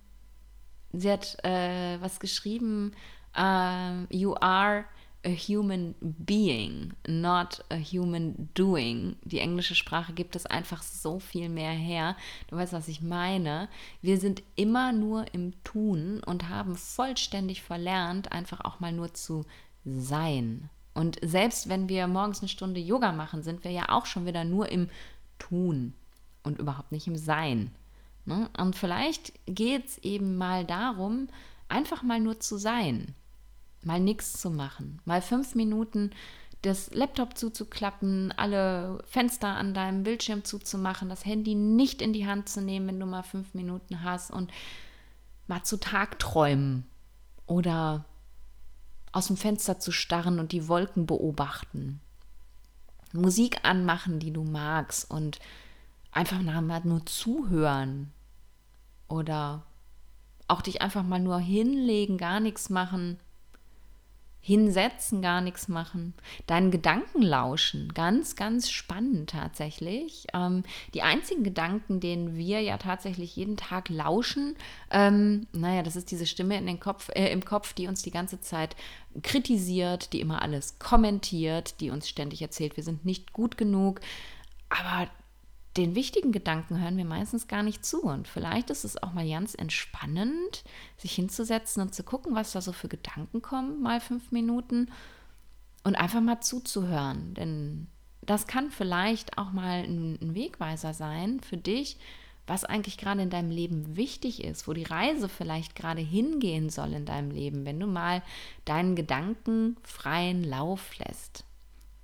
sie hat äh, was geschrieben, uh, You are a human being, not a human doing. Die englische Sprache gibt es einfach so viel mehr her. Du weißt, was ich meine. Wir sind immer nur im Tun und haben vollständig verlernt, einfach auch mal nur zu sein. Und selbst wenn wir morgens eine Stunde Yoga machen, sind wir ja auch schon wieder nur im Tun und überhaupt nicht im Sein. Ne? Und vielleicht geht es eben mal darum, einfach mal nur zu sein, mal nichts zu machen, mal fünf Minuten das Laptop zuzuklappen, alle Fenster an deinem Bildschirm zuzumachen, das Handy nicht in die Hand zu nehmen, wenn du mal fünf Minuten hast und mal zu Tag träumen oder aus dem Fenster zu starren und die Wolken beobachten. Musik anmachen, die du magst und einfach mal nur zuhören oder auch dich einfach mal nur hinlegen, gar nichts machen hinsetzen, gar nichts machen, deinen Gedanken lauschen. Ganz, ganz spannend tatsächlich. Ähm, die einzigen Gedanken, denen wir ja tatsächlich jeden Tag lauschen, ähm, naja, das ist diese Stimme in den Kopf, äh, im Kopf, die uns die ganze Zeit kritisiert, die immer alles kommentiert, die uns ständig erzählt, wir sind nicht gut genug. Aber den wichtigen Gedanken hören wir meistens gar nicht zu. Und vielleicht ist es auch mal ganz entspannend, sich hinzusetzen und zu gucken, was da so für Gedanken kommen, mal fünf Minuten und einfach mal zuzuhören. Denn das kann vielleicht auch mal ein, Wegweiser sein für dich, was eigentlich gerade in deinem Leben wichtig ist, wo die Reise vielleicht gerade hingehen soll in deinem Leben, wenn du mal deinen Gedanken freien Lauf lässt.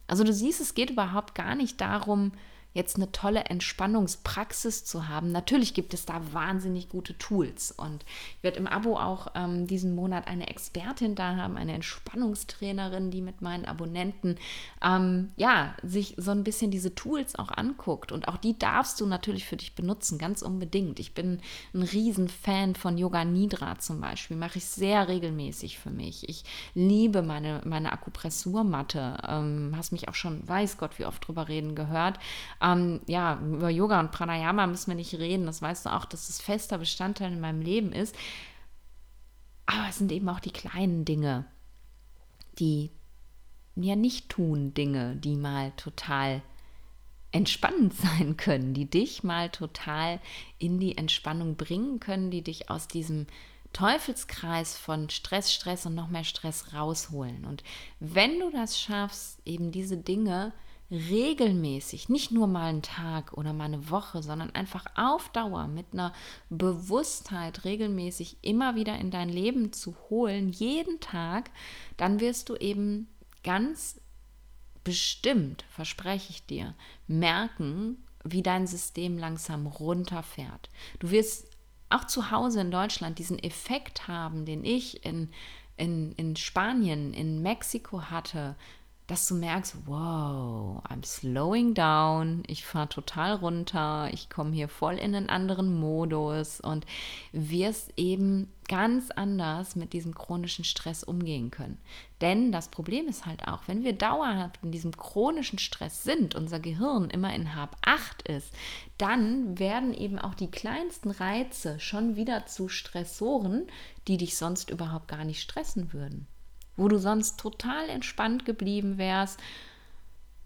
Also du siehst, es geht überhaupt gar nicht darum, jetzt eine tolle Entspannungspraxis zu haben. Natürlich gibt es da wahnsinnig gute Tools und ich werde im Abo auch ähm, diesen Monat eine Expertin da haben, eine Entspannungstrainerin, die mit meinen Abonnenten ähm, ja sich so ein bisschen diese Tools auch anguckt und auch die darfst du natürlich für dich benutzen, ganz unbedingt. Ich bin ein Riesenfan von Yoga Nidra zum Beispiel, mache ich sehr regelmäßig für mich. Ich liebe meine, meine Akupressurmatte, ähm, hast mich auch schon, weiß Gott, wie oft drüber reden gehört. Ähm, ja, über Yoga und Pranayama müssen wir nicht reden. Das weißt du auch, dass es fester Bestandteil in meinem Leben ist. Aber es sind eben auch die kleinen Dinge, die ja nicht tun Dinge, die mal total entspannend sein können, die dich mal total in die Entspannung bringen können, die dich aus diesem Teufelskreis von Stress, Stress und noch mehr Stress rausholen. Und wenn du das schaffst, eben diese Dinge regelmäßig, nicht nur mal einen Tag oder mal eine Woche, sondern einfach auf Dauer mit einer Bewusstheit regelmäßig immer wieder in dein Leben zu holen, jeden Tag, dann wirst du eben ganz bestimmt, verspreche ich dir, merken, wie dein System langsam runterfährt. Du wirst auch zu Hause in Deutschland diesen Effekt haben, den ich in, in, in Spanien, in Mexiko hatte, dass du merkst, wow, I'm slowing down, ich fahre total runter, ich komme hier voll in einen anderen Modus und wirst eben ganz anders mit diesem chronischen Stress umgehen können. Denn das Problem ist halt auch, wenn wir dauerhaft in diesem chronischen Stress sind, unser Gehirn immer in Hab 8 ist, dann werden eben auch die kleinsten Reize schon wieder zu Stressoren, die dich sonst überhaupt gar nicht stressen würden wo du sonst total entspannt geblieben wärst,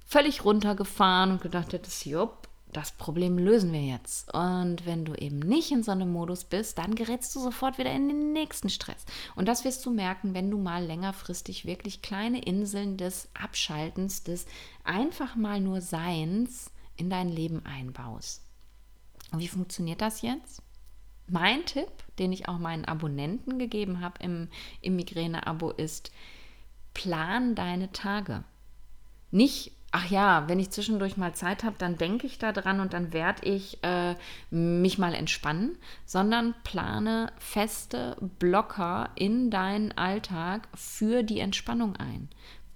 völlig runtergefahren und gedacht hättest, jupp, das Problem lösen wir jetzt. Und wenn du eben nicht in so einem Modus bist, dann gerätst du sofort wieder in den nächsten Stress. Und das wirst du merken, wenn du mal längerfristig wirklich kleine Inseln des Abschaltens, des einfach mal nur Seins in dein Leben einbaust. Und wie funktioniert das jetzt? Mein Tipp, den ich auch meinen Abonnenten gegeben habe im, im Migräne-Abo, ist, plan deine Tage. Nicht, ach ja, wenn ich zwischendurch mal Zeit habe, dann denke ich da dran und dann werde ich äh, mich mal entspannen, sondern plane feste Blocker in deinen Alltag für die Entspannung ein.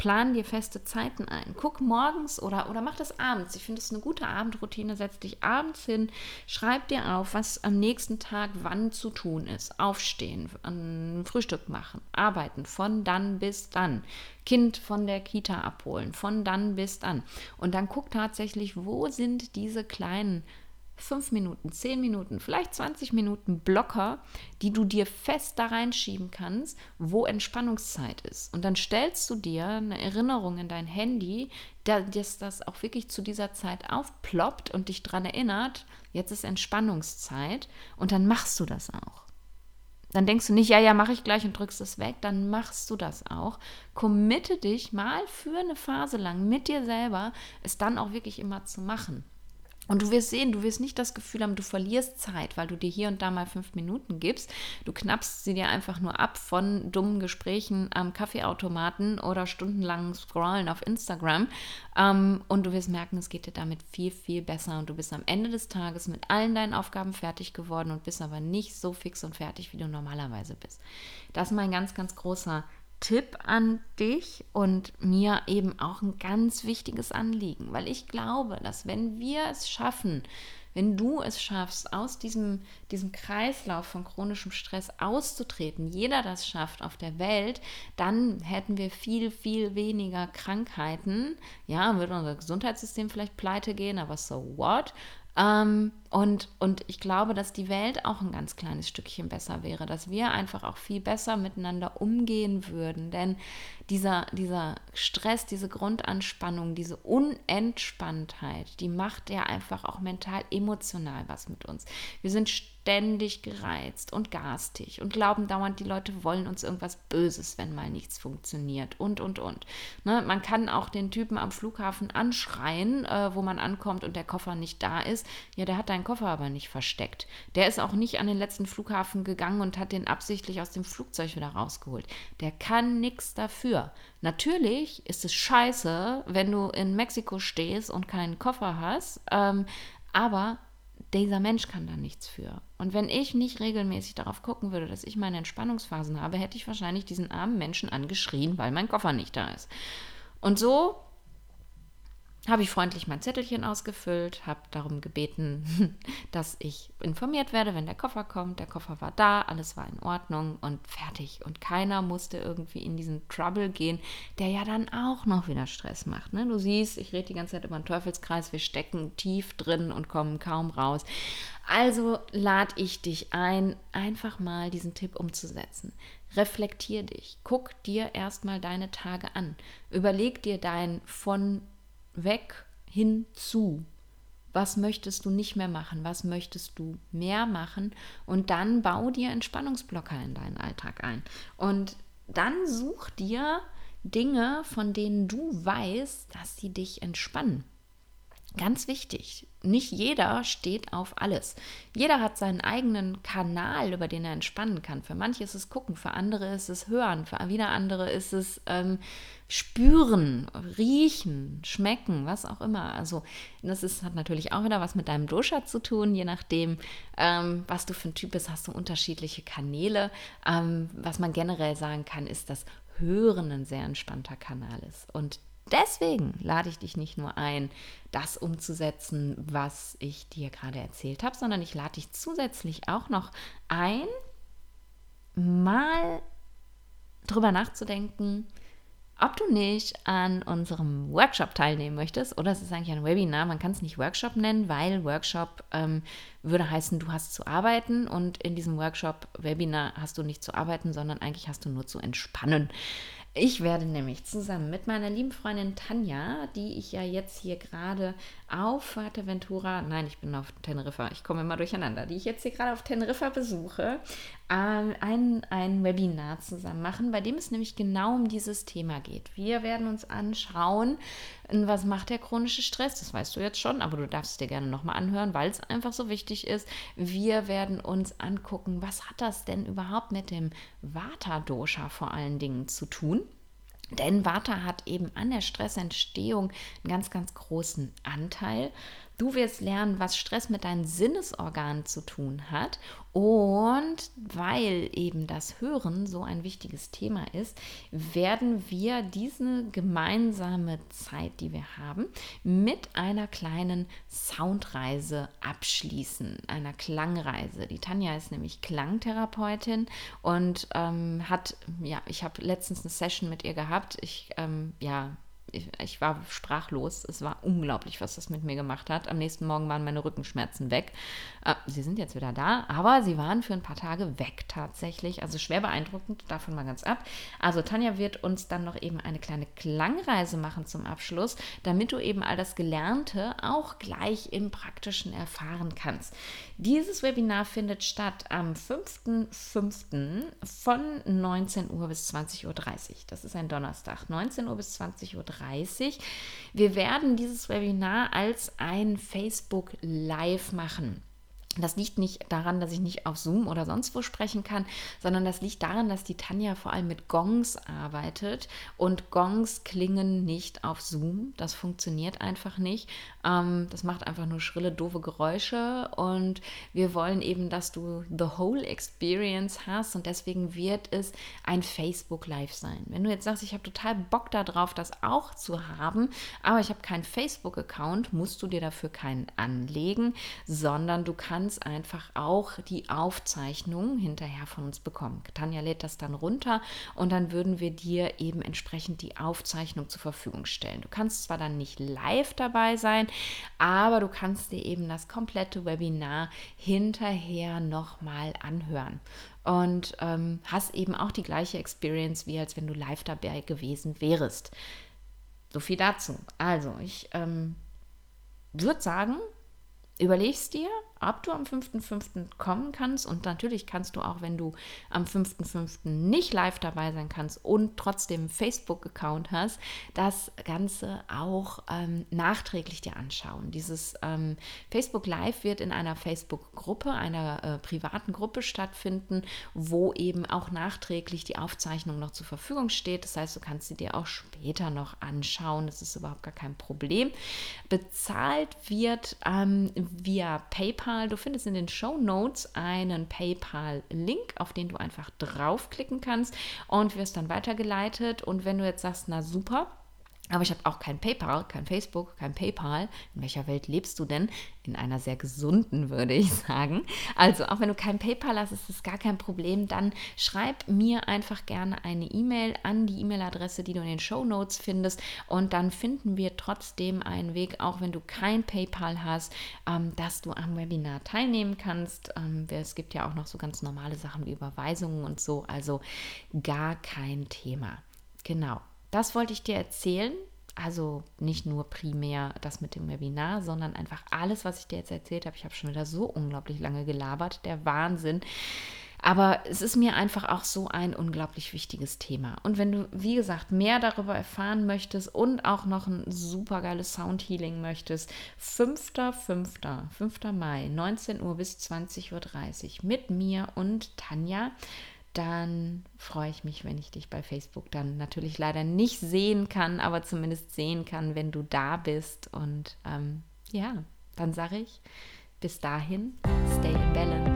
Plan dir feste Zeiten ein. Guck morgens oder, oder mach das abends. Ich finde es eine gute Abendroutine. Setz dich abends hin, schreib dir auf, was am nächsten Tag wann zu tun ist. Aufstehen, ein Frühstück machen, arbeiten, von dann bis dann. Kind von der Kita abholen, von dann bis dann. Und dann guck tatsächlich, wo sind diese kleinen fünf Minuten, zehn Minuten, vielleicht 20 Minuten Blocker, die du dir fest da reinschieben kannst, wo Entspannungszeit ist. Und dann stellst du dir eine Erinnerung in dein Handy, dass das auch wirklich zu dieser Zeit aufploppt und dich daran erinnert, jetzt ist Entspannungszeit und dann machst du das auch. Dann denkst du nicht, ja, ja, mache ich gleich und drückst es weg, dann machst du das auch. Committe dich mal für eine Phase lang mit dir selber, es dann auch wirklich immer zu machen. Und du wirst sehen, du wirst nicht das Gefühl haben, du verlierst Zeit, weil du dir hier und da mal fünf Minuten gibst. Du knappst sie dir einfach nur ab von dummen Gesprächen am Kaffeeautomaten oder stundenlangen Scrollen auf Instagram. Ähm, und du wirst merken, es geht dir damit viel, viel besser. Und du bist am Ende des Tages mit allen deinen Aufgaben fertig geworden und bist aber nicht so fix und fertig, wie du normalerweise bist. Das ist mein ganz, ganz großer Tipp an dich und mir eben auch ein ganz wichtiges Anliegen, weil ich glaube, dass wenn wir es schaffen, Wenn du es schaffst, aus diesem, diesem Kreislauf von chronischem Stress auszutreten, jeder das schafft auf der Welt, dann hätten wir viel, viel weniger Krankheiten. Ja, würde unser Gesundheitssystem vielleicht pleite gehen, aber so what? Ähm, und, und ich glaube, dass die Welt auch ein ganz kleines Stückchen besser wäre, dass wir einfach auch viel besser miteinander umgehen würden. Denn dieser, dieser Stress, diese Grundanspannung, diese Unentspanntheit, die macht ja einfach auch mental, emotional was mit uns. Wir sind ständig gereizt und garstig und glauben dauernd, die Leute wollen uns irgendwas Böses, wenn mal nichts funktioniert und, und, und. Ne? Man kann auch den Typen am Flughafen anschreien, äh, wo man ankommt und der Koffer nicht da ist. Ja, der hat deinen Koffer aber nicht versteckt. Der ist auch nicht an den letzten Flughafen gegangen und hat den absichtlich aus dem Flugzeug wieder rausgeholt. Der kann nichts dafür. Natürlich ist es scheiße, wenn du in Mexiko stehst und keinen Koffer hast, ähm, aber dieser Mensch kann da nichts für. Und wenn ich nicht regelmäßig darauf gucken würde, dass ich meine Entspannungsphasen habe, hätte ich wahrscheinlich diesen armen Menschen angeschrien, weil mein Koffer nicht da ist. Und so habe ich freundlich mein Zettelchen ausgefüllt, habe darum gebeten, dass ich informiert werde, wenn der Koffer kommt. Der Koffer war da, alles war in Ordnung und fertig. Und keiner musste irgendwie in diesen Trouble gehen, der ja dann auch noch wieder Stress macht. Ne? Du siehst, ich rede die ganze Zeit über einen Teufelskreis, wir stecken tief drin und kommen kaum raus. Also lade ich dich ein, einfach mal diesen Tipp umzusetzen. Reflektier dich, guck dir erstmal deine Tage an, überleg dir dein von weg hin zu. Was möchtest du nicht mehr machen? Was möchtest du mehr machen? Und dann bau dir Entspannungsblocker in deinen Alltag ein. Und dann such dir Dinge, von denen du weißt, dass sie dich entspannen. Ganz wichtig, nicht jeder steht auf alles. Jeder hat seinen eigenen Kanal, über den er entspannen kann. Für manche ist es gucken, für andere ist es hören, für wieder andere ist es ähm, spüren, riechen, schmecken, was auch immer. Also das ist, hat natürlich auch wieder was mit deinem Dosha zu tun, je nachdem, ähm, was du für ein Typ bist, hast du unterschiedliche Kanäle. Ähm, was man generell sagen kann, ist, dass Hören ein sehr entspannter Kanal ist. Und deswegen lade ich dich nicht nur ein, das umzusetzen, was ich dir gerade erzählt habe, sondern ich lade dich zusätzlich auch noch ein, mal drüber nachzudenken, ob du nicht an unserem Workshop teilnehmen möchtest, oder es ist eigentlich ein Webinar, man kann es nicht Workshop nennen, weil Workshop ähm, würde heißen, du hast zu arbeiten und in diesem Workshop Webinar hast du nicht zu arbeiten, sondern eigentlich hast du nur zu entspannen. Ich werde nämlich zusammen mit meiner lieben Freundin Tanja, die ich ja jetzt hier gerade auf Fuerteventura, nein, ich bin auf Teneriffa, ich komme immer durcheinander, die ich jetzt hier gerade auf Teneriffa besuche, ähm, ein, ein Webinar zusammen machen, bei dem es nämlich genau um dieses Thema geht. Wir werden uns anschauen, was macht der chronische Stress, das weißt du jetzt schon, aber du darfst es dir gerne nochmal anhören, weil es einfach so wichtig ist. Wir werden uns angucken, was hat das denn überhaupt mit dem Vata-Dosha vor allen Dingen zu tun? Denn Vata hat eben an der Stressentstehung einen ganz, ganz großen Anteil. Du wirst lernen, was Stress mit deinen Sinnesorganen zu tun hat. Und weil eben das Hören so ein wichtiges Thema ist, werden wir diese gemeinsame Zeit, die wir haben, mit einer kleinen Soundreise abschließen, einer Klangreise. Die Tanja ist nämlich Klangtherapeutin und ähm, hat, ja, ich habe letztens eine Session mit ihr gehabt. Ich, ähm, ja, ich, ich, war sprachlos. Es war unglaublich, was das mit mir gemacht hat. Am nächsten Morgen waren meine Rückenschmerzen weg. Äh, sie sind jetzt wieder da, aber sie waren für ein paar Tage weg tatsächlich. Also schwer beeindruckend, davon mal ganz ab. Also Tanja wird uns dann noch eben eine kleine Klangreise machen zum Abschluss, damit du eben all das Gelernte auch gleich im Praktischen erfahren kannst. Dieses Webinar findet statt am 5.5. von 19 Uhr bis 20.30 Uhr. Das ist ein Donnerstag, 19 Uhr bis 20.30 Uhr. Wir werden dieses Webinar als ein Facebook Live machen. Das liegt nicht daran, dass ich nicht auf Zoom oder sonst wo sprechen kann, sondern das liegt daran, dass die Tanja vor allem mit Gongs arbeitet und Gongs klingen nicht auf Zoom. Das funktioniert einfach nicht. Ähm, das macht einfach nur schrille, doofe Geräusche und wir wollen eben, dass du the whole experience hast und deswegen wird es ein Facebook Live sein. Wenn du jetzt sagst, ich habe total Bock darauf, das auch zu haben, aber ich habe keinen Facebook-Account, musst du dir dafür keinen anlegen, sondern du kannst ganz einfach auch die Aufzeichnung hinterher von uns bekommen. Tanja lädt das dann runter und dann würden wir dir eben entsprechend die Aufzeichnung zur Verfügung stellen. Du kannst zwar dann nicht live dabei sein, aber du kannst dir eben das komplette Webinar hinterher nochmal anhören und ähm, hast eben auch die gleiche Experience, wie als wenn du live dabei gewesen wärst. So viel dazu. Also, ich ähm, würde sagen, überlegst dir, ob du am 5.5. kommen kannst. Und natürlich kannst du auch, wenn du am 5.5. nicht live dabei sein kannst und trotzdem Facebook-Account hast, das Ganze auch ähm, nachträglich dir anschauen. Dieses ähm, Facebook Live wird in einer Facebook-Gruppe, einer äh, privaten Gruppe stattfinden, wo eben auch nachträglich die Aufzeichnung noch zur Verfügung steht. Das heißt, du kannst sie dir auch später noch anschauen. Das ist überhaupt gar kein Problem. Bezahlt wird ähm, via PayPal PayPal. Du findest in den Show Notes einen PayPal-Link, auf den du einfach draufklicken kannst und wirst dann weitergeleitet. Und wenn du jetzt sagst, na super, aber ich habe auch kein PayPal, kein Facebook, kein PayPal. In welcher Welt lebst du denn? In einer sehr gesunden, würde ich sagen. Also, auch wenn du kein PayPal hast, ist das gar kein Problem. Dann schreib mir einfach gerne eine E-Mail an die E-Mail-Adresse, die du in den Show Notes findest. Und dann finden wir trotzdem einen Weg, auch wenn du kein PayPal hast, ähm, dass du am Webinar teilnehmen kannst. Ähm, es gibt ja auch noch so ganz normale Sachen wie Überweisungen und so. Also, gar kein Thema. Genau. Das wollte ich dir erzählen. Also nicht nur primär das mit dem Webinar, sondern einfach alles, was ich dir jetzt erzählt habe. Ich habe schon wieder so unglaublich lange gelabert. Der Wahnsinn. Aber es ist mir einfach auch so ein unglaublich wichtiges Thema. Und wenn du, wie gesagt, mehr darüber erfahren möchtest und auch noch ein super geiles Soundhealing möchtest, 5.5. 5. Mai, 19 Uhr bis 20.30 Uhr mit mir und Tanja dann freue ich mich, wenn ich dich bei Facebook dann natürlich leider nicht sehen kann, aber zumindest sehen kann, wenn du da bist. Und ähm, ja, dann sage ich, bis dahin, stay in balance.